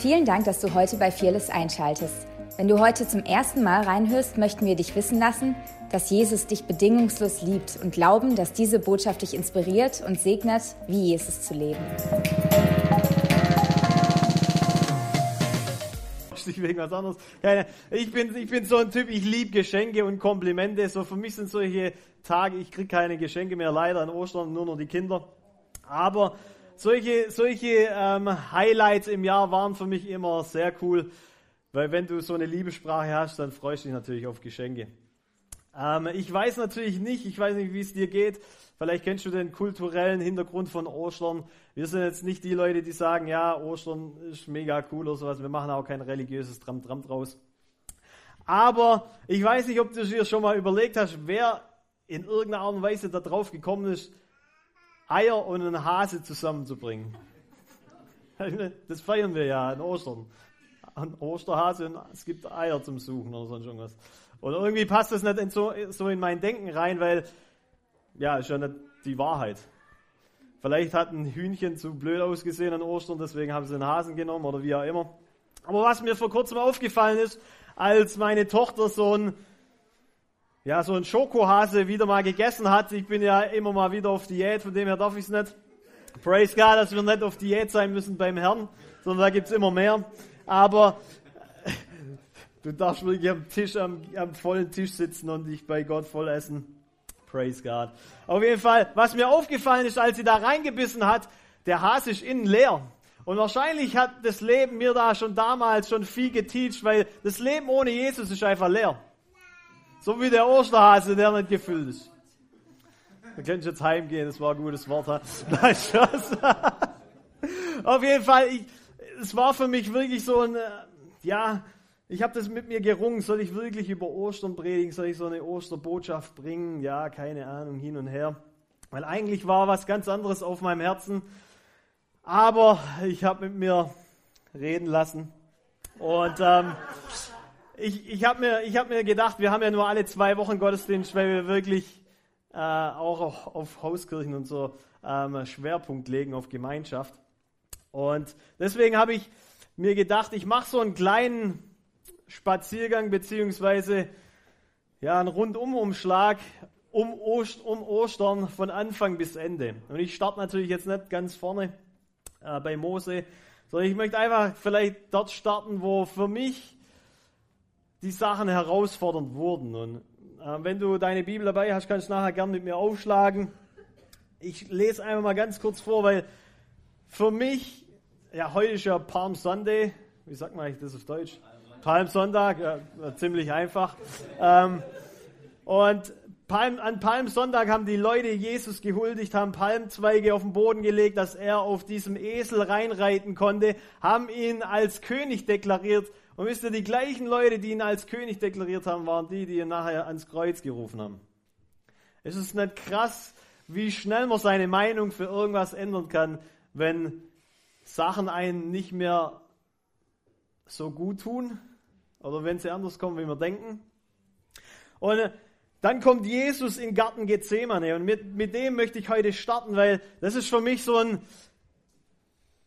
Vielen Dank, dass du heute bei Fearless einschaltest. Wenn du heute zum ersten Mal reinhörst, möchten wir dich wissen lassen, dass Jesus dich bedingungslos liebt und glauben, dass diese Botschaft dich inspiriert und segnet, wie Jesus zu leben. wegen was anderes. Ich bin, ich bin so ein Typ, ich liebe Geschenke und Komplimente. So für mich sind solche Tage, ich kriege keine Geschenke mehr, leider an Ostern, nur noch die Kinder. Aber solche, solche ähm, Highlights im Jahr waren für mich immer sehr cool, weil wenn du so eine Liebessprache hast, dann freust du dich natürlich auf Geschenke. Ähm, ich weiß natürlich nicht, ich weiß nicht, wie es dir geht. Vielleicht kennst du den kulturellen Hintergrund von Ostern. Wir sind jetzt nicht die Leute, die sagen, ja, Ostern ist mega cool oder sowas. Wir machen auch kein religiöses Tram-Tram draus. Aber ich weiß nicht, ob du dir schon mal überlegt hast, wer in irgendeiner Art und Weise darauf gekommen ist, Eier und einen Hase zusammenzubringen. Das feiern wir ja an Ostern. An Osterhase und es gibt Eier zum Suchen oder sonst irgendwas. Oder irgendwie passt das nicht in so, so in mein Denken rein, weil, ja, ist ja nicht die Wahrheit. Vielleicht hat ein Hühnchen zu blöd ausgesehen an Ostern, deswegen haben sie einen Hasen genommen oder wie auch immer. Aber was mir vor kurzem aufgefallen ist, als meine Tochter so ein ja, so ein Schokohase wieder mal gegessen hat. Ich bin ja immer mal wieder auf Diät, von dem her darf ich es nicht. Praise God, dass wir nicht auf Diät sein müssen beim Herrn, sondern da gibt es immer mehr. Aber du darfst wirklich am Tisch, am, am vollen Tisch sitzen und dich bei Gott voll essen. Praise God. Auf jeden Fall, was mir aufgefallen ist, als sie da reingebissen hat, der Hase ist innen leer. Und wahrscheinlich hat das Leben mir da schon damals schon viel geteacht, weil das Leben ohne Jesus ist einfach leer. So wie der Osterhase, der nicht gefüllt ist. Du kannst jetzt heimgehen, das war ein gutes Wort. Nein, Spaß. Auf jeden Fall, ich, es war für mich wirklich so ein, äh, ja, ich habe das mit mir gerungen, soll ich wirklich über Ostern predigen, soll ich so eine Osterbotschaft bringen? Ja, keine Ahnung, hin und her. Weil eigentlich war was ganz anderes auf meinem Herzen. Aber ich habe mit mir reden lassen. Und ähm, ich, ich habe mir, hab mir gedacht, wir haben ja nur alle zwei Wochen Gottesdienst, weil wir wirklich äh, auch auf, auf, Hauskirchen und so ähm, Schwerpunkt legen auf Gemeinschaft. Und deswegen habe ich mir gedacht, ich mache so einen kleinen Spaziergang beziehungsweise ja, einen Rundumumschlag um, Ost, um Ostern von Anfang bis Ende. Und ich starte natürlich jetzt nicht ganz vorne äh, bei Mose, sondern ich möchte einfach vielleicht dort starten, wo für mich die Sachen herausfordernd wurden. Und äh, wenn du deine Bibel dabei hast, kannst du nachher gern mit mir aufschlagen. Ich lese einfach mal ganz kurz vor, weil für mich, ja, heute ist ja Palm Sunday. Wie sagt man eigentlich das auf Deutsch? Palmsonntag, ja, ziemlich einfach. Ähm, und Palm, an Palmsonntag haben die Leute Jesus gehuldigt, haben Palmzweige auf den Boden gelegt, dass er auf diesem Esel reinreiten konnte, haben ihn als König deklariert und wisst ihr, die gleichen Leute, die ihn als König deklariert haben, waren die, die ihn nachher ans Kreuz gerufen haben. Es ist nicht krass, wie schnell man seine Meinung für irgendwas ändern kann, wenn Sachen einen nicht mehr so gut tun oder wenn sie anders kommen, wie wir denken. Und äh, dann kommt Jesus in Garten Gethsemane und mit, mit dem möchte ich heute starten, weil das ist für mich so ein,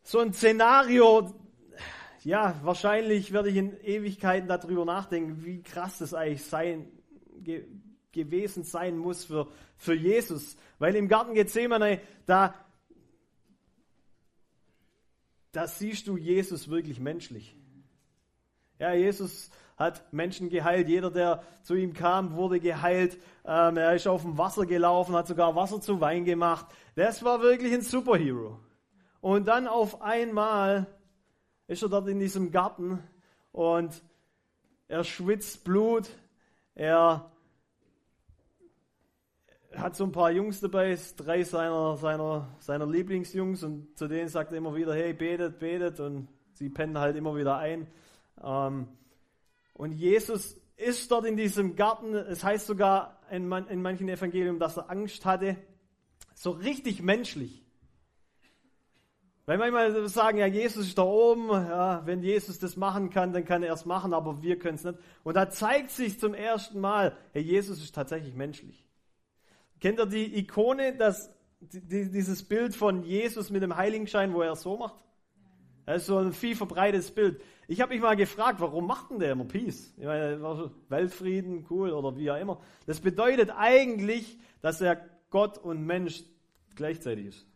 so ein Szenario, ja, wahrscheinlich werde ich in Ewigkeiten darüber nachdenken, wie krass das eigentlich sein, ge, gewesen sein muss für, für Jesus. Weil im Garten Gethsemane, da, da siehst du Jesus wirklich menschlich. Ja, Jesus hat Menschen geheilt. Jeder, der zu ihm kam, wurde geheilt. Ähm, er ist auf dem Wasser gelaufen, hat sogar Wasser zu Wein gemacht. Das war wirklich ein Superhero. Und dann auf einmal ist er dort in diesem Garten und er schwitzt Blut, er hat so ein paar Jungs dabei, drei seiner, seiner, seiner Lieblingsjungs und zu denen sagt er immer wieder, hey, betet, betet und sie pennen halt immer wieder ein. Ähm, und Jesus ist dort in diesem Garten, es heißt sogar in, manchen Evangelien, dass er Angst hatte, so richtig menschlich. Weil manchmal sagen, ja, Jesus ist da oben, ja, wenn Jesus das machen kann, dann kann er es machen, aber wir können es nicht. Und da zeigt sich zum ersten Mal, hey, Jesus ist tatsächlich menschlich. Kennt ihr die Ikone, das, die, dieses Bild von Jesus mit dem Heiligenschein, wo er es so macht? Das ist so ein viel verbreitetes Bild. Ich habe mich mal gefragt, warum macht denn der immer Peace? Ich meine, Weltfrieden, cool oder wie auch immer. Das bedeutet eigentlich, dass er Gott und Mensch gleichzeitig ist.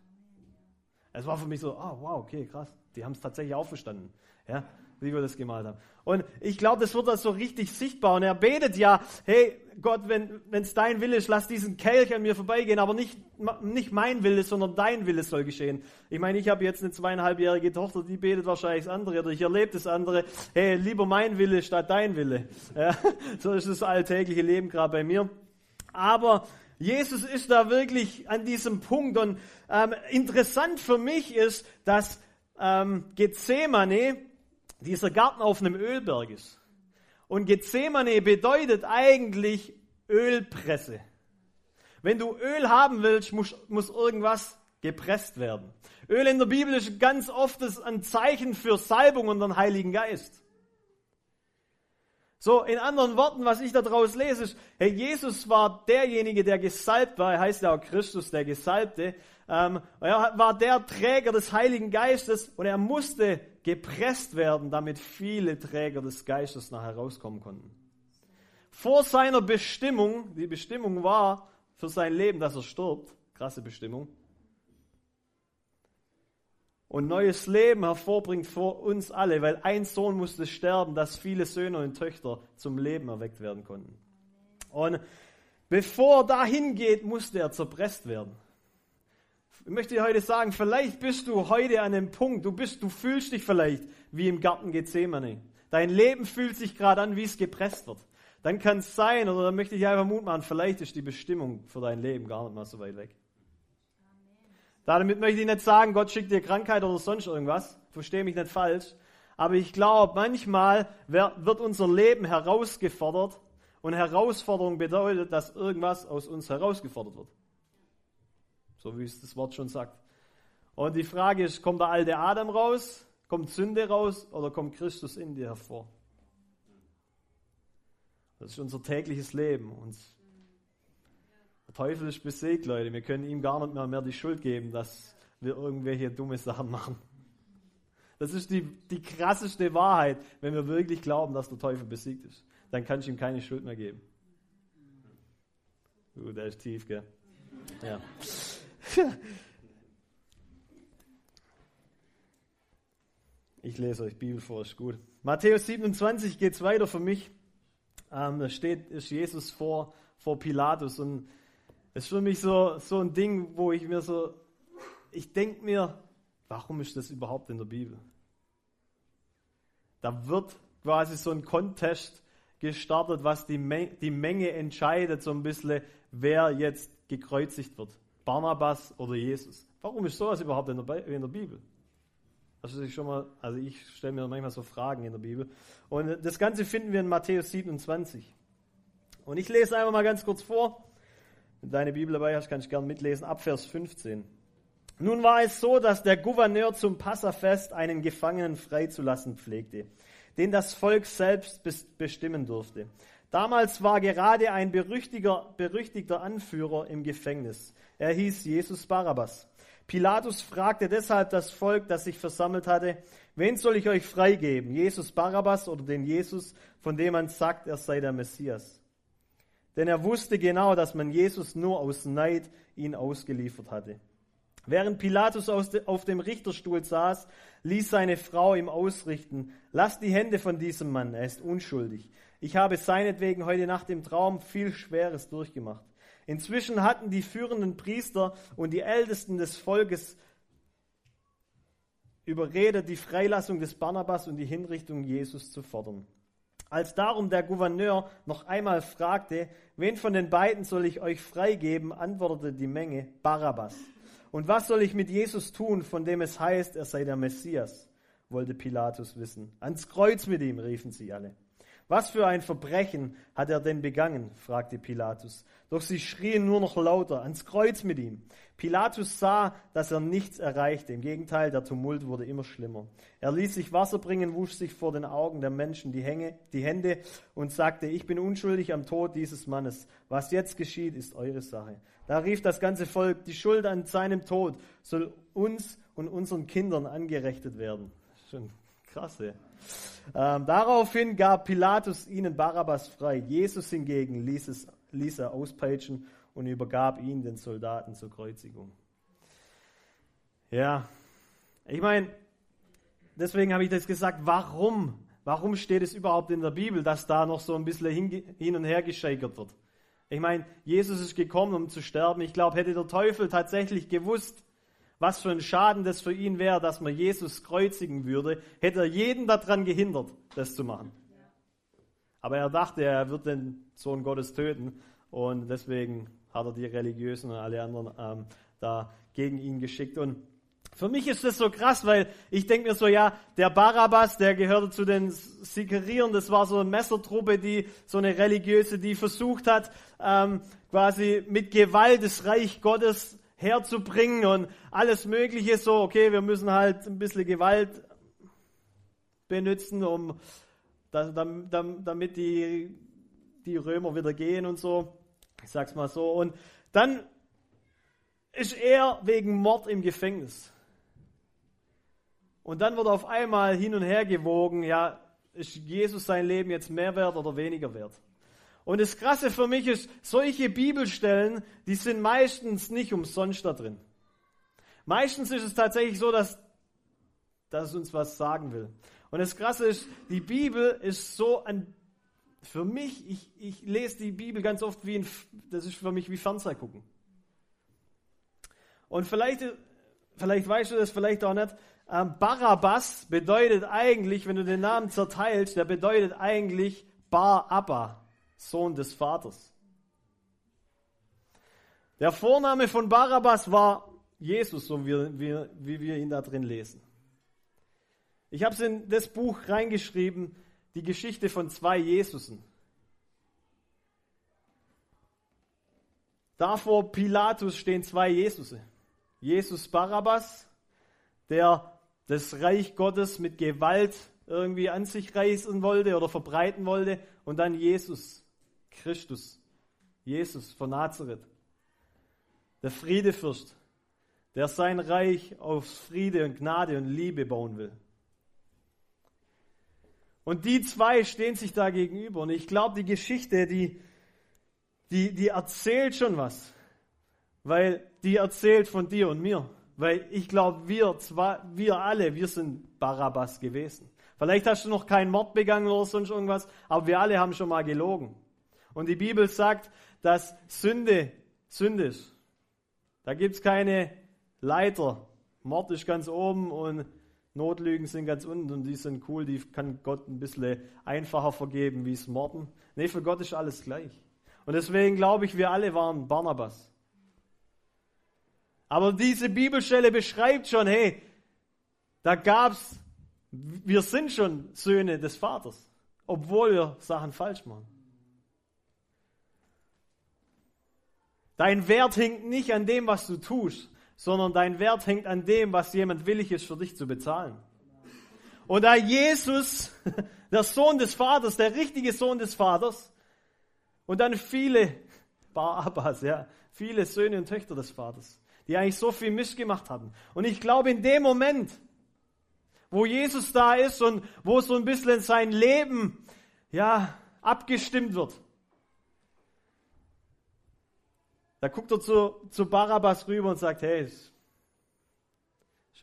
Es war für mich so, ah, oh, wow, okay, krass. Die haben es tatsächlich auch verstanden. Ja, wie wir das gemalt haben. Und ich glaube, das wird da so richtig sichtbar. Und er betet ja, hey Gott, wenn es dein Wille ist, lass diesen Kelch an mir vorbeigehen, aber nicht, nicht mein Wille, sondern dein Wille soll geschehen. Ich meine, ich habe jetzt eine zweieinhalbjährige Tochter, die betet wahrscheinlich das andere oder ich erlebe das andere. Hey, lieber mein Wille statt dein Wille. Ja, so ist das alltägliche Leben gerade bei mir. Aber Jesus ist da wirklich an diesem Punkt. Und ähm, interessant für mich ist, dass ähm, Gethsemane dieser Garten auf einem Ölberg ist. Und Gethsemane bedeutet eigentlich Ölpresse. Wenn du Öl haben willst, muss, muss irgendwas gepresst werden. Öl in der Bibel ist ganz oft ein Zeichen für Salbung und den Heiligen Geist. So, in anderen Worten, was ich daraus lese, ist, hey, Jesus war derjenige, der gesalbt war. Er heißt ja auch Christus, der Gesalbte. Ähm, er war der Träger des Heiligen Geistes und er musste gepresst werden, damit viele Träger des Geistes nachher rauskommen konnten. Vor seiner Bestimmung, die Bestimmung war für sein Leben, dass er stirbt, krasse Bestimmung, und neues Leben hervorbringt vor uns alle, weil ein Sohn musste sterben, dass viele Söhne und Töchter zum Leben erweckt werden konnten. Und bevor dahin geht, musste er zerpresst werden. Ich möchte dir heute sagen, vielleicht bist du heute an dem Punkt, du bist, du fühlst dich vielleicht wie im Garten Gethsemane. Dein Leben fühlt sich gerade an, wie es gepresst wird. Dann kann es sein, oder dann möchte ich einfach Mut machen, vielleicht ist die Bestimmung für dein Leben gar nicht mal so weit weg. Damit möchte ich nicht sagen, Gott schickt dir Krankheit oder sonst irgendwas. Verstehe mich nicht falsch. Aber ich glaube, manchmal wird unser Leben herausgefordert und Herausforderung bedeutet, dass irgendwas aus uns herausgefordert wird. So wie es das Wort schon sagt. Und die Frage ist, kommt der alte Adam raus, kommt Sünde raus oder kommt Christus in dir hervor? Das ist unser tägliches Leben. Uns der Teufel ist besiegt, Leute. Wir können ihm gar nicht mehr, mehr die Schuld geben, dass wir irgendwelche dumme Sachen machen. Das ist die, die krasseste Wahrheit, wenn wir wirklich glauben, dass der Teufel besiegt ist. Dann kann ich ihm keine Schuld mehr geben. Uh, der ist tief, gell? Ja. Ich lese euch Bibel vor, ist gut. Matthäus 27 geht es weiter für mich. Ähm, da steht, ist Jesus vor, vor Pilatus und das ist für mich so, so ein Ding, wo ich mir so, ich denke mir, warum ist das überhaupt in der Bibel? Da wird quasi so ein Contest gestartet, was die, Menge, die Menge entscheidet, so ein bisschen, wer jetzt gekreuzigt wird. Barnabas oder Jesus. Warum ist sowas überhaupt in der, in der Bibel? Also ich also ich stelle mir manchmal so Fragen in der Bibel. Und das Ganze finden wir in Matthäus 27. Und ich lese einfach mal ganz kurz vor. Wenn deine Bibel dabei hast, kannst du gerne mitlesen, ab Vers 15. Nun war es so, dass der Gouverneur zum Passafest einen Gefangenen freizulassen pflegte, den das Volk selbst bestimmen durfte. Damals war gerade ein berüchtigter Anführer im Gefängnis. Er hieß Jesus Barabbas. Pilatus fragte deshalb das Volk, das sich versammelt hatte, wen soll ich euch freigeben, Jesus Barabbas oder den Jesus, von dem man sagt, er sei der Messias? Denn er wusste genau, dass man Jesus nur aus Neid ihn ausgeliefert hatte. Während Pilatus auf dem Richterstuhl saß, ließ seine Frau ihm ausrichten, lass die Hände von diesem Mann, er ist unschuldig. Ich habe seinetwegen heute Nacht im Traum viel Schweres durchgemacht. Inzwischen hatten die führenden Priester und die Ältesten des Volkes überredet, die Freilassung des Barnabas und die Hinrichtung Jesus zu fordern. Als darum der Gouverneur noch einmal fragte, wen von den beiden soll ich euch freigeben, antwortete die Menge, Barabbas. Und was soll ich mit Jesus tun, von dem es heißt, er sei der Messias? wollte Pilatus wissen. Ans Kreuz mit ihm, riefen sie alle. Was für ein Verbrechen hat er denn begangen? fragte Pilatus. Doch sie schrien nur noch lauter, ans Kreuz mit ihm. Pilatus sah, dass er nichts erreichte. Im Gegenteil, der Tumult wurde immer schlimmer. Er ließ sich Wasser bringen, wusch sich vor den Augen der Menschen die, Hänge, die Hände und sagte, ich bin unschuldig am Tod dieses Mannes. Was jetzt geschieht, ist eure Sache. Da rief das ganze Volk, die Schuld an seinem Tod soll uns und unseren Kindern angerechnet werden. Schon krass, ja. Ähm, daraufhin gab Pilatus ihnen Barabbas frei. Jesus hingegen ließ, es, ließ er auspeitschen und übergab ihn den Soldaten zur Kreuzigung. Ja, ich meine, deswegen habe ich das gesagt, warum? Warum steht es überhaupt in der Bibel, dass da noch so ein bisschen hin und her gescheigert wird? Ich meine, Jesus ist gekommen, um zu sterben. Ich glaube, hätte der Teufel tatsächlich gewusst, was für ein Schaden das für ihn wäre, dass man Jesus kreuzigen würde, hätte er jeden daran gehindert, das zu machen. Aber er dachte, er wird den Sohn Gottes töten und deswegen hat er die Religiösen und alle anderen ähm, da gegen ihn geschickt. Und für mich ist das so krass, weil ich denke mir so, ja, der Barabbas, der gehörte zu den Sikerieren, das war so eine Messertruppe, die so eine religiöse, die versucht hat, ähm, quasi mit Gewalt das Reich Gottes herzubringen und alles Mögliche so, okay, wir müssen halt ein bisschen Gewalt benutzen, um damit die, die Römer wieder gehen und so. Ich sag's mal so. Und dann ist er wegen Mord im Gefängnis. Und dann wird auf einmal hin und her gewogen, ja, ist Jesus sein Leben jetzt mehr wert oder weniger wert? Und das Krasse für mich ist, solche Bibelstellen, die sind meistens nicht umsonst da drin. Meistens ist es tatsächlich so, dass, dass es uns was sagen will. Und das Krasse ist, die Bibel ist so ein, für mich, ich, ich lese die Bibel ganz oft wie ein, das ist für mich wie Fernseher gucken. Und vielleicht, vielleicht weißt du das, vielleicht auch nicht, ähm, Barabbas bedeutet eigentlich, wenn du den Namen zerteilst, der bedeutet eigentlich Bar Abba, Sohn des Vaters. Der Vorname von Barabbas war Jesus, so wie, wie, wie wir ihn da drin lesen. Ich habe es in das Buch reingeschrieben, die Geschichte von zwei Jesusen. Da vor Pilatus stehen zwei Jesusse. Jesus Barabbas, der das Reich Gottes mit Gewalt irgendwie an sich reißen wollte oder verbreiten wollte. Und dann Jesus, Christus, Jesus von Nazareth, der Friedefürst, der sein Reich auf Friede und Gnade und Liebe bauen will. Und die zwei stehen sich da gegenüber. Und ich glaube, die Geschichte, die, die, die erzählt schon was. Weil die erzählt von dir und mir. Weil ich glaube, wir, zwei, wir alle, wir sind Barabbas gewesen. Vielleicht hast du noch keinen Mord begangen oder sonst irgendwas, aber wir alle haben schon mal gelogen. Und die Bibel sagt, dass Sünde Sünde ist. Da gibt es keine Leiter. Mord ist ganz oben und Notlügen sind ganz unten und die sind cool, die kann Gott ein bisschen einfacher vergeben wie es Morden. Nee, für Gott ist alles gleich. Und deswegen glaube ich, wir alle waren Barnabas. Aber diese Bibelstelle beschreibt schon, hey, da gab's, wir sind schon Söhne des Vaters, obwohl wir Sachen falsch machen. Dein Wert hängt nicht an dem, was du tust, sondern dein Wert hängt an dem, was jemand willig ist, für dich zu bezahlen. Und da Jesus, der Sohn des Vaters, der richtige Sohn des Vaters, und dann viele Bar Abbas, ja, viele Söhne und Töchter des Vaters, die eigentlich so viel Mist gemacht hatten. Und ich glaube, in dem Moment, wo Jesus da ist und wo so ein bisschen sein Leben, ja, abgestimmt wird, da guckt er zu, zu Barabbas rüber und sagt, hey, ist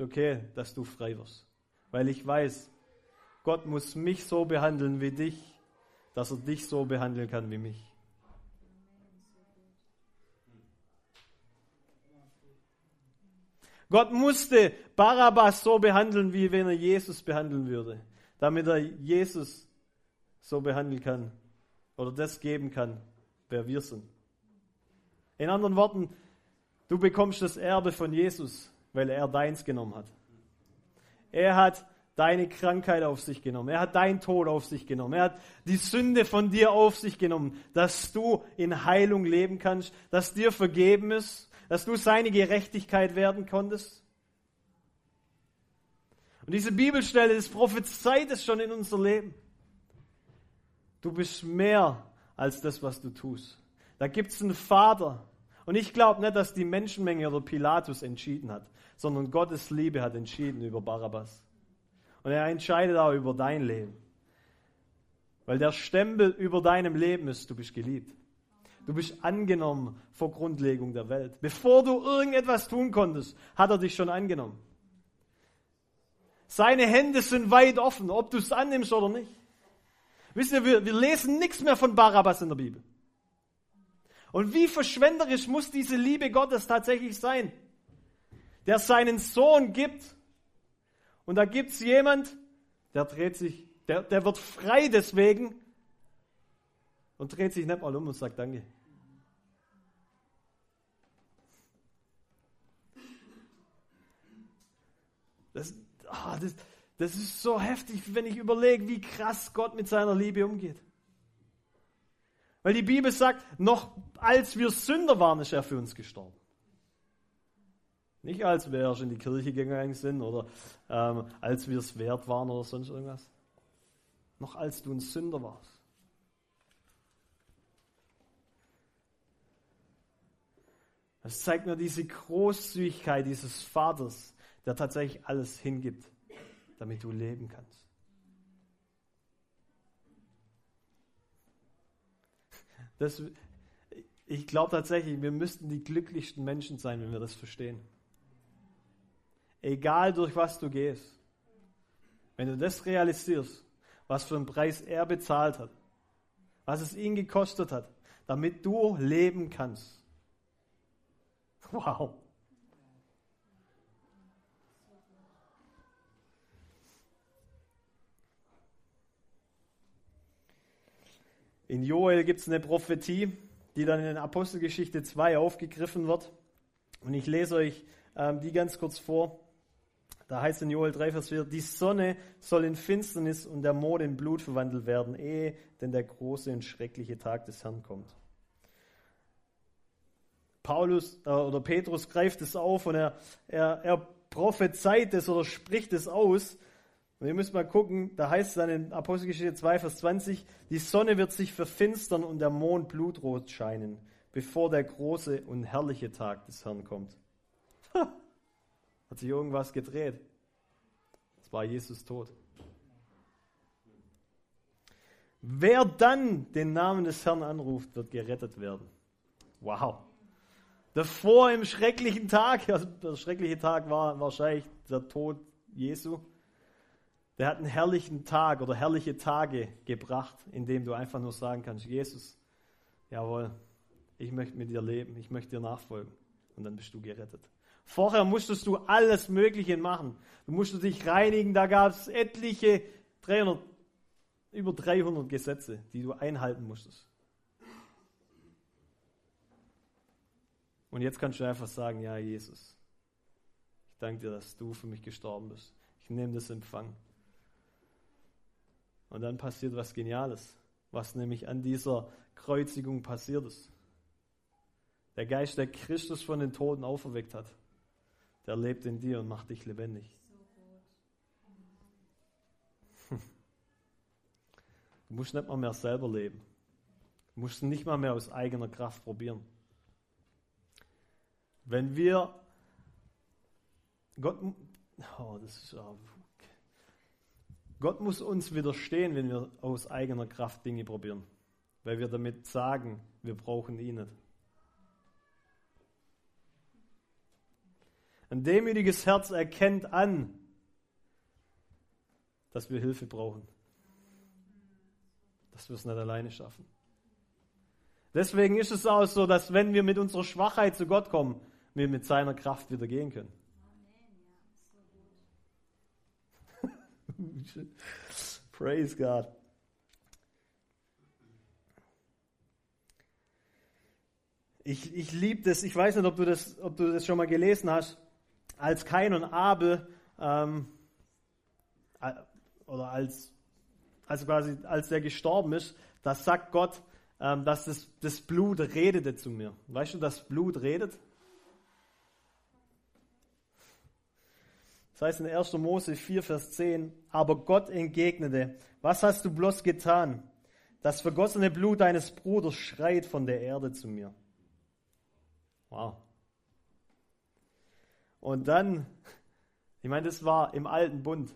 okay, dass du frei wirst. Weil ich weiß, Gott muss mich so behandeln wie dich, dass er dich so behandeln kann wie mich. Gott musste Barabbas so behandeln, wie wenn er Jesus behandeln würde, damit er Jesus so behandeln kann oder das geben kann, wer wir sind. In anderen Worten, du bekommst das Erbe von Jesus, weil er deins genommen hat. Er hat deine Krankheit auf sich genommen. Er hat deinen Tod auf sich genommen. Er hat die Sünde von dir auf sich genommen, dass du in Heilung leben kannst, dass dir vergeben ist, dass du seine Gerechtigkeit werden konntest? Und diese Bibelstelle, das prophezeit es schon in unser Leben. Du bist mehr als das, was du tust. Da gibt es einen Vater. Und ich glaube nicht, dass die Menschenmenge oder Pilatus entschieden hat, sondern Gottes Liebe hat entschieden über Barabbas. Und er entscheidet auch über dein Leben. Weil der Stempel über deinem Leben ist, du bist geliebt. Du bist angenommen vor Grundlegung der Welt. Bevor du irgendetwas tun konntest, hat er dich schon angenommen. Seine Hände sind weit offen, ob du es annimmst oder nicht. Wisst ihr, wir, wir lesen nichts mehr von Barabbas in der Bibel. Und wie verschwenderisch muss diese Liebe Gottes tatsächlich sein, der seinen Sohn gibt. Und da gibt es jemand, der dreht sich, der, der wird frei deswegen und dreht sich nicht mal um und sagt Danke. Das, oh, das, das ist so heftig, wenn ich überlege, wie krass Gott mit seiner Liebe umgeht. Weil die Bibel sagt, noch als wir Sünder waren, ist er für uns gestorben. Nicht als wir erst in die Kirche gegangen sind oder ähm, als wir es wert waren oder sonst irgendwas. Noch als du ein Sünder warst. Das zeigt mir diese Großzügigkeit dieses Vaters, der tatsächlich alles hingibt, damit du leben kannst. Das, ich glaube tatsächlich, wir müssten die glücklichsten Menschen sein, wenn wir das verstehen. Egal durch was du gehst. Wenn du das realisierst, was für einen Preis er bezahlt hat, was es ihn gekostet hat, damit du leben kannst Wow. In Joel gibt es eine Prophetie, die dann in Apostelgeschichte 2 aufgegriffen wird. Und ich lese euch ähm, die ganz kurz vor. Da heißt in Joel 3, Vers 4, die Sonne soll in Finsternis und der Mond in Blut verwandelt werden, ehe denn der große und schreckliche Tag des Herrn kommt. Paulus äh, oder Petrus greift es auf und er, er, er prophezeit es oder spricht es aus. Und ihr müsst mal gucken, da heißt es dann in Apostelgeschichte 2, Vers 20, die Sonne wird sich verfinstern und der Mond blutrot scheinen, bevor der große und herrliche Tag des Herrn kommt. Hat sich irgendwas gedreht. Es war Jesus tot. Wer dann den Namen des Herrn anruft, wird gerettet werden. Wow. Davor im schrecklichen Tag, also der schreckliche Tag war wahrscheinlich der Tod Jesu. Der hat einen herrlichen Tag oder herrliche Tage gebracht, in dem du einfach nur sagen kannst, Jesus, jawohl, ich möchte mit dir leben, ich möchte dir nachfolgen. Und dann bist du gerettet. Vorher musstest du alles Mögliche machen. Du musstest dich reinigen, da gab es etliche 300, über 300 Gesetze, die du einhalten musstest. Und jetzt kannst du einfach sagen, ja, Jesus, ich danke dir, dass du für mich gestorben bist. Ich nehme das Empfang. Und dann passiert was Geniales, was nämlich an dieser Kreuzigung passiert ist. Der Geist, der Christus von den Toten auferweckt hat, der lebt in dir und macht dich lebendig. Du musst nicht mal mehr selber leben. Du musst nicht mal mehr aus eigener Kraft probieren. Wenn wir Gott, oh, das ist, oh, Gott muss uns widerstehen, wenn wir aus eigener Kraft Dinge probieren, weil wir damit sagen, wir brauchen ihn nicht. Ein demütiges Herz erkennt an, dass wir Hilfe brauchen, dass wir es nicht alleine schaffen. Deswegen ist es auch so, dass wenn wir mit unserer Schwachheit zu Gott kommen, wir mit seiner Kraft wieder gehen können. Praise God. Ich, ich liebe das, ich weiß nicht, ob du, das, ob du das schon mal gelesen hast, als Kain und Abel, ähm, oder als, also quasi, als der gestorben ist, da sagt Gott, ähm, dass das, das Blut redete zu mir. Weißt du, dass Blut redet? Das heißt in 1. Mose 4, Vers 10, aber Gott entgegnete, was hast du bloß getan? Das vergossene Blut deines Bruders schreit von der Erde zu mir. Wow. Und dann, ich meine, das war im alten Bund.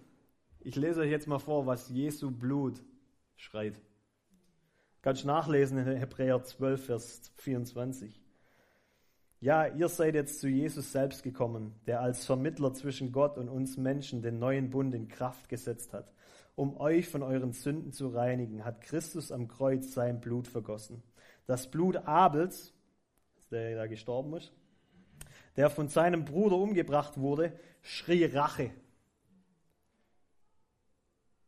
Ich lese euch jetzt mal vor, was Jesu Blut schreit. Kannst nachlesen in Hebräer 12, Vers 24. Ja, ihr seid jetzt zu Jesus selbst gekommen, der als Vermittler zwischen Gott und uns Menschen den neuen Bund in Kraft gesetzt hat. Um euch von euren Sünden zu reinigen, hat Christus am Kreuz sein Blut vergossen. Das Blut Abels, der da gestorben ist, der von seinem Bruder umgebracht wurde, schrie Rache.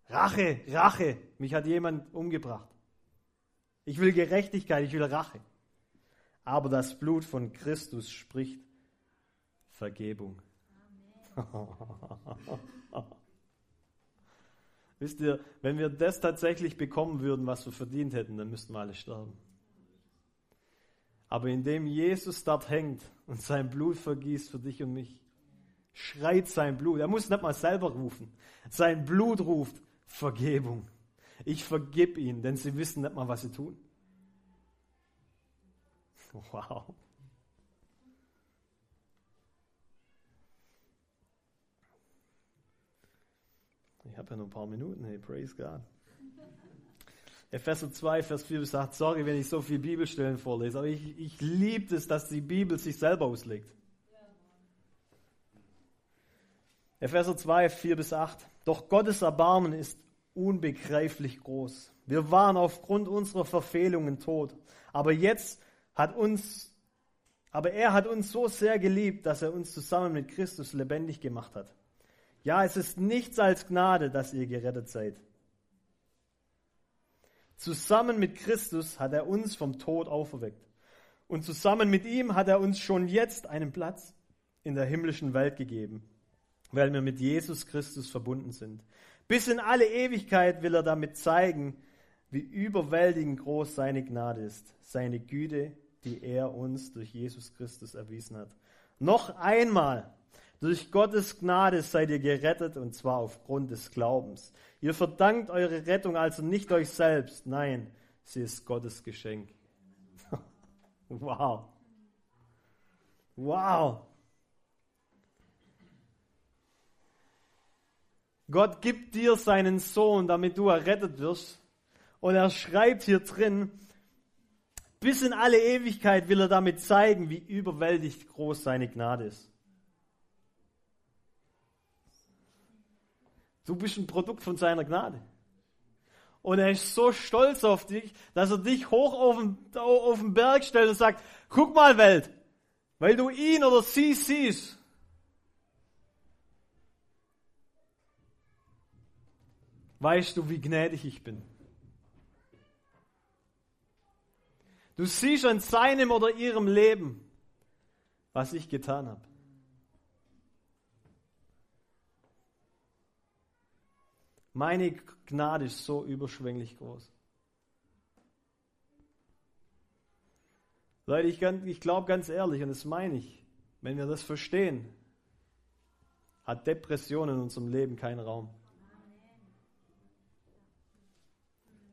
Rache, Rache, mich hat jemand umgebracht. Ich will Gerechtigkeit, ich will Rache. Aber das Blut von Christus spricht Vergebung. Wisst ihr, wenn wir das tatsächlich bekommen würden, was wir verdient hätten, dann müssten wir alle sterben. Aber indem Jesus dort hängt und sein Blut vergießt für dich und mich, schreit sein Blut. Er muss nicht mal selber rufen. Sein Blut ruft Vergebung. Ich vergib ihnen, denn sie wissen nicht mal, was sie tun. Wow. Ich habe ja noch ein paar Minuten, hey, praise God. Epheser 2, Vers 4 bis 8, sorry, wenn ich so viele Bibelstellen vorlese, aber ich, ich liebe es, dass die Bibel sich selber auslegt. Epheser 2, 4 bis 8. Doch Gottes Erbarmen ist unbegreiflich groß. Wir waren aufgrund unserer Verfehlungen tot, aber jetzt hat uns, aber er hat uns so sehr geliebt, dass er uns zusammen mit Christus lebendig gemacht hat. Ja, es ist nichts als Gnade, dass ihr gerettet seid. Zusammen mit Christus hat er uns vom Tod auferweckt. Und zusammen mit ihm hat er uns schon jetzt einen Platz in der himmlischen Welt gegeben, weil wir mit Jesus Christus verbunden sind. Bis in alle Ewigkeit will er damit zeigen, wie überwältigend groß seine Gnade ist, seine Güte, die er uns durch Jesus Christus erwiesen hat. Noch einmal, durch Gottes Gnade seid ihr gerettet und zwar aufgrund des Glaubens. Ihr verdankt eure Rettung also nicht euch selbst, nein, sie ist Gottes Geschenk. wow. Wow. Gott gibt dir seinen Sohn, damit du errettet wirst. Und er schreibt hier drin, bis in alle Ewigkeit will er damit zeigen, wie überwältigt groß seine Gnade ist. Du bist ein Produkt von seiner Gnade. Und er ist so stolz auf dich, dass er dich hoch auf den, auf den Berg stellt und sagt, guck mal Welt, weil du ihn oder sie siehst. Weißt du, wie gnädig ich bin? Du siehst an seinem oder ihrem Leben, was ich getan habe. Meine Gnade ist so überschwänglich groß. Leute, ich, ich glaube ganz ehrlich, und das meine ich, wenn wir das verstehen, hat Depression in unserem Leben keinen Raum.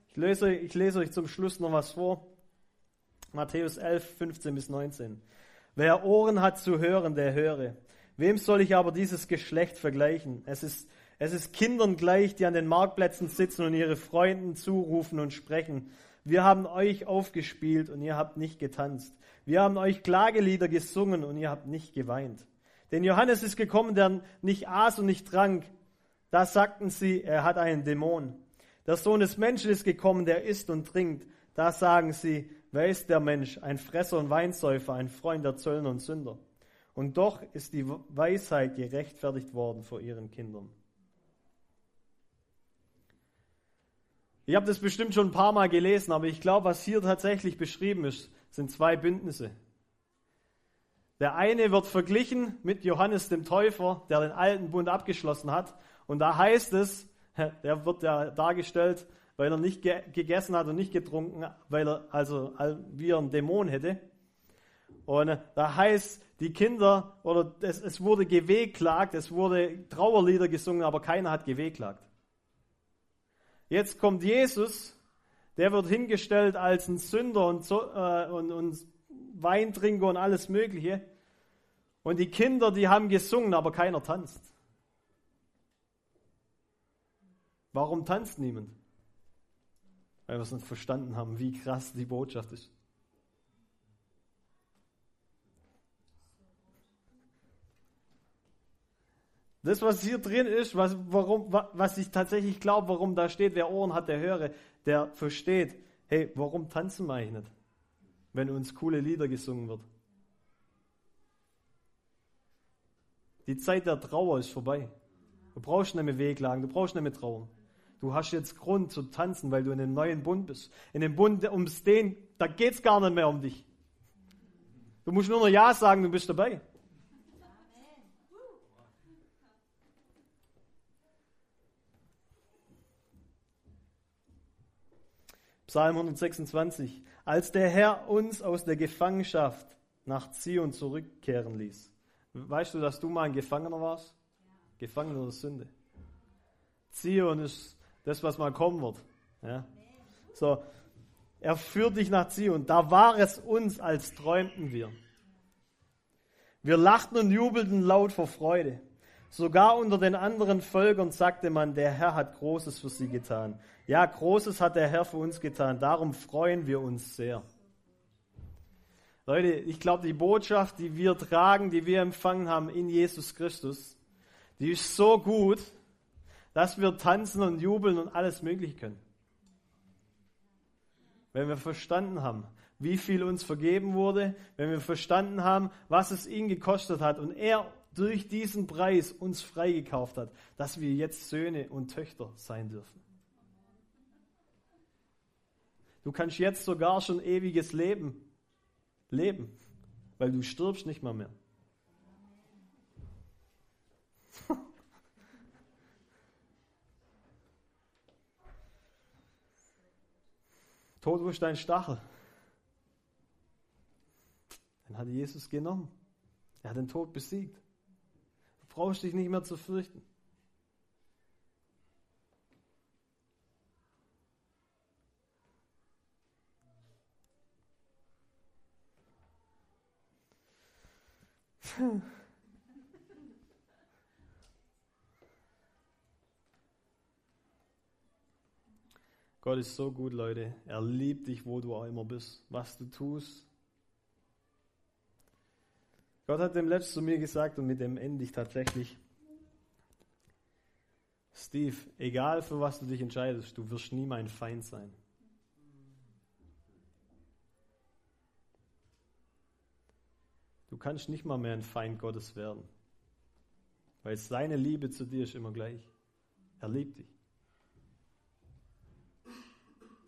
Ich lese, ich lese euch zum Schluss noch was vor. Matthäus 11, 15 bis 19. Wer Ohren hat zu hören, der höre. Wem soll ich aber dieses Geschlecht vergleichen? Es ist, es ist Kindern gleich, die an den Marktplätzen sitzen und ihre Freunden zurufen und sprechen. Wir haben euch aufgespielt und ihr habt nicht getanzt. Wir haben euch Klagelieder gesungen und ihr habt nicht geweint. Denn Johannes ist gekommen, der nicht aß und nicht trank. Da sagten sie, er hat einen Dämon. Der Sohn des Menschen ist gekommen, der isst und trinkt. Da sagen sie, Wer ist der Mensch? Ein Fresser und Weinsäufer, ein Freund der Zöllner und Sünder. Und doch ist die Weisheit gerechtfertigt worden vor ihren Kindern. Ich habe das bestimmt schon ein paar Mal gelesen, aber ich glaube, was hier tatsächlich beschrieben ist, sind zwei Bündnisse. Der eine wird verglichen mit Johannes dem Täufer, der den alten Bund abgeschlossen hat. Und da heißt es, der wird ja dargestellt weil er nicht ge gegessen hat und nicht getrunken, weil er also wie er einen Dämon hätte. Und äh, da heißt, die Kinder, oder es, es wurde gewehklagt, es wurde Trauerlieder gesungen, aber keiner hat gewehklagt. Jetzt kommt Jesus, der wird hingestellt als ein Sünder und, äh, und, und Weintrinker und alles Mögliche. Und die Kinder, die haben gesungen, aber keiner tanzt. Warum tanzt niemand? Weil wir es nicht verstanden haben, wie krass die Botschaft ist. Das, was hier drin ist, was, warum, was ich tatsächlich glaube, warum da steht, wer Ohren hat, der höre, der versteht, hey, warum tanzen wir eigentlich nicht, wenn uns coole Lieder gesungen wird? Die Zeit der Trauer ist vorbei. Du brauchst nicht mehr Wehklagen, du brauchst nicht mehr trauern. Du hast jetzt Grund zu tanzen, weil du in einem neuen Bund bist. In dem Bund, ums den, da geht es gar nicht mehr um dich. Du musst nur noch Ja sagen, du bist dabei. Psalm 126. Als der Herr uns aus der Gefangenschaft nach Zion zurückkehren ließ. Weißt du, dass du mal ein Gefangener warst? Ja. Gefangener der Sünde. Zion ist das, was mal kommen wird. Ja. So, er führt dich nach Zion. Da war es uns, als träumten wir. Wir lachten und jubelten laut vor Freude. Sogar unter den anderen Völkern sagte man, der Herr hat Großes für sie getan. Ja, Großes hat der Herr für uns getan. Darum freuen wir uns sehr. Leute, ich glaube, die Botschaft, die wir tragen, die wir empfangen haben in Jesus Christus, die ist so gut, dass wir tanzen und jubeln und alles Mögliche können. Wenn wir verstanden haben, wie viel uns vergeben wurde, wenn wir verstanden haben, was es ihn gekostet hat und er durch diesen Preis uns freigekauft hat, dass wir jetzt Söhne und Töchter sein dürfen. Du kannst jetzt sogar schon ewiges Leben leben, weil du stirbst nicht mal mehr. Tod, wo ist dein Stachel? Den hat Jesus genommen. Er hat den Tod besiegt brauchst dich nicht mehr zu fürchten. Gott ist so gut, Leute. Er liebt dich, wo du auch immer bist, was du tust. Gott hat dem letzten zu mir gesagt und mit dem ende ich tatsächlich. Steve, egal für was du dich entscheidest, du wirst nie mein Feind sein. Du kannst nicht mal mehr ein Feind Gottes werden, weil seine Liebe zu dir ist immer gleich. Er liebt dich.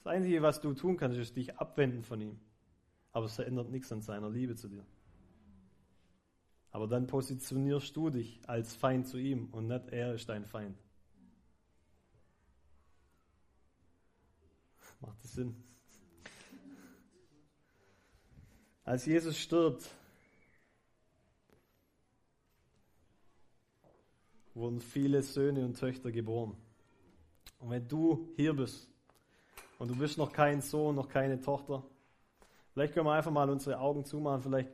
Das Einzige, was du tun kannst, ist dich abwenden von ihm. Aber es verändert nichts an seiner Liebe zu dir. Aber dann positionierst du dich als Feind zu ihm und nicht er ist dein Feind. Macht das Sinn? Als Jesus stirbt, wurden viele Söhne und Töchter geboren. Und wenn du hier bist und du bist noch kein Sohn, noch keine Tochter, vielleicht können wir einfach mal unsere Augen zumachen, vielleicht.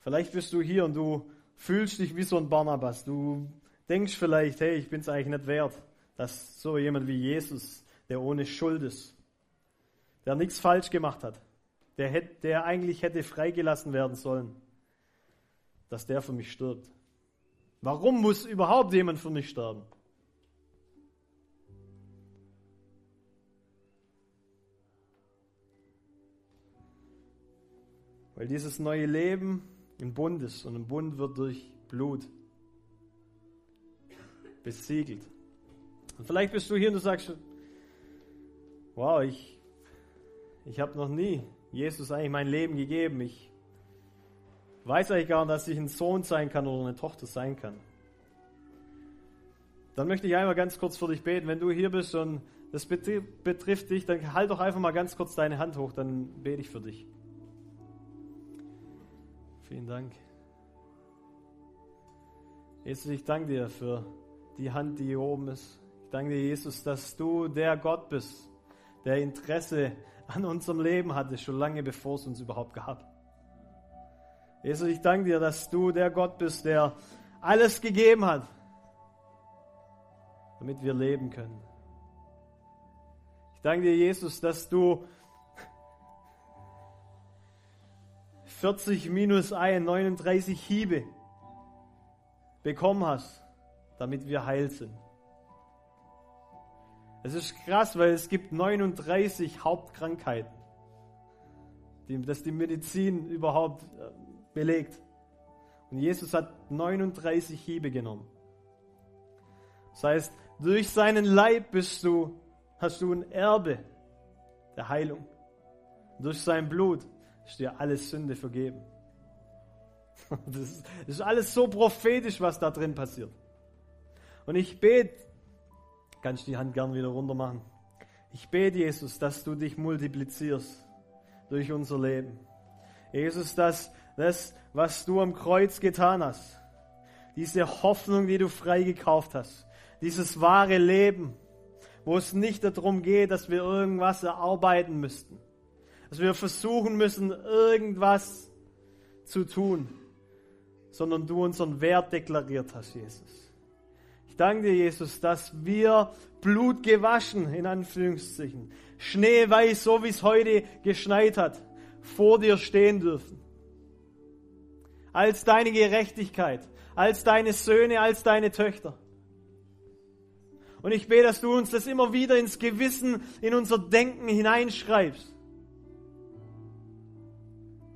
Vielleicht bist du hier und du fühlst dich wie so ein Barnabas. Du denkst vielleicht, hey, ich bin es eigentlich nicht wert, dass so jemand wie Jesus, der ohne Schuld ist, der nichts falsch gemacht hat, der, hätte, der eigentlich hätte freigelassen werden sollen, dass der für mich stirbt. Warum muss überhaupt jemand für mich sterben? Weil dieses neue Leben ein Bund ist und ein Bund wird durch Blut besiegelt. Und vielleicht bist du hier und du sagst, wow, ich, ich habe noch nie Jesus eigentlich mein Leben gegeben. Ich weiß eigentlich gar nicht, dass ich ein Sohn sein kann oder eine Tochter sein kann. Dann möchte ich einmal ganz kurz für dich beten. Wenn du hier bist und das betrifft dich, dann halt doch einfach mal ganz kurz deine Hand hoch, dann bete ich für dich. Vielen Dank. Jesus, ich danke dir für die Hand, die hier oben ist. Ich danke dir, Jesus, dass du der Gott bist, der Interesse an unserem Leben hattest, schon lange bevor es uns überhaupt gab. Jesus, ich danke dir, dass du der Gott bist, der alles gegeben hat, damit wir leben können. Ich danke dir, Jesus, dass du 40 minus 1, 39 Hiebe bekommen hast, damit wir heil sind. Es ist krass, weil es gibt 39 Hauptkrankheiten, die, dass die Medizin überhaupt äh, belegt. Und Jesus hat 39 Hiebe genommen. Das heißt, durch seinen Leib bist du, hast du ein Erbe der Heilung. Durch sein Blut ist dir alles Sünde vergeben. Das ist, das ist alles so prophetisch, was da drin passiert. Und ich bete, kannst die Hand gern wieder runter machen. Ich bete, Jesus, dass du dich multiplizierst durch unser Leben. Jesus, dass das, was du am Kreuz getan hast, diese Hoffnung, die du freigekauft hast, dieses wahre Leben, wo es nicht darum geht, dass wir irgendwas erarbeiten müssten, dass wir versuchen müssen, irgendwas zu tun, sondern du unseren Wert deklariert hast, Jesus. Ich danke dir, Jesus, dass wir Blut gewaschen, in Anführungszeichen, schneeweiß, so wie es heute geschneit hat, vor dir stehen dürfen als deine Gerechtigkeit, als deine Söhne, als deine Töchter. Und ich bete, dass du uns das immer wieder ins Gewissen, in unser Denken hineinschreibst.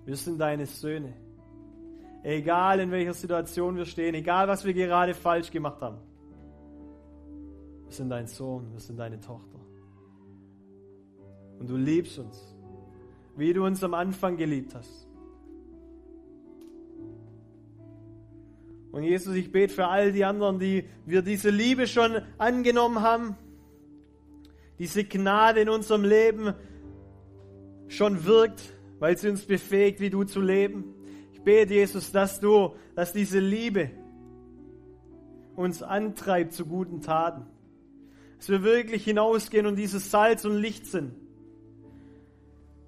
Wir sind deine Söhne. Egal in welcher Situation wir stehen, egal was wir gerade falsch gemacht haben. Wir sind dein Sohn, wir sind deine Tochter. Und du liebst uns, wie du uns am Anfang geliebt hast. Und Jesus, ich bete für all die anderen, die wir diese Liebe schon angenommen haben, diese Gnade in unserem Leben schon wirkt, weil sie uns befähigt, wie du zu leben. Ich bete, Jesus, dass du, dass diese Liebe uns antreibt zu guten Taten. Dass wir wirklich hinausgehen und dieses Salz und Licht sind.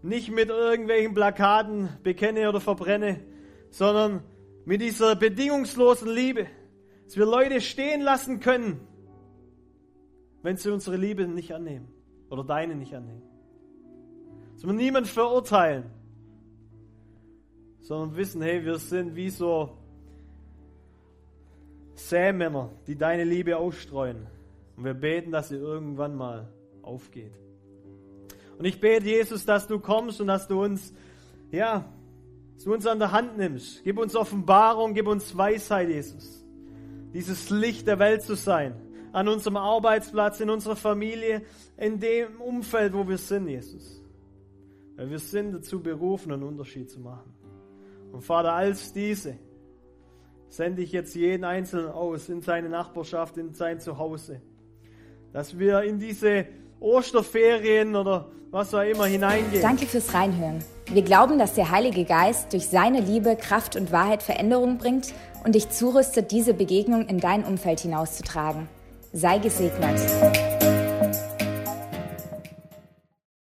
Nicht mit irgendwelchen Plakaten bekenne oder verbrenne, sondern mit dieser bedingungslosen Liebe, dass wir Leute stehen lassen können, wenn sie unsere Liebe nicht annehmen oder deine nicht annehmen. Dass wir niemanden verurteilen, sondern wissen, hey, wir sind wie so Sämänner, die deine Liebe ausstreuen. Und wir beten, dass sie irgendwann mal aufgeht. Und ich bete, Jesus, dass du kommst und dass du uns, ja, dass du uns an der Hand nimmst. Gib uns Offenbarung, gib uns Weisheit, Jesus. Dieses Licht der Welt zu sein. An unserem Arbeitsplatz, in unserer Familie, in dem Umfeld, wo wir sind, Jesus. Weil wir sind dazu berufen, einen Unterschied zu machen. Und Vater, als diese sende ich jetzt jeden Einzelnen aus in seine Nachbarschaft, in sein Zuhause. Dass wir in diese Osterferien oder was auch immer hineingehen. Danke fürs Reinhören. Wir glauben, dass der Heilige Geist durch seine Liebe, Kraft und Wahrheit Veränderung bringt und dich zurüstet, diese Begegnung in dein Umfeld hinauszutragen. Sei gesegnet.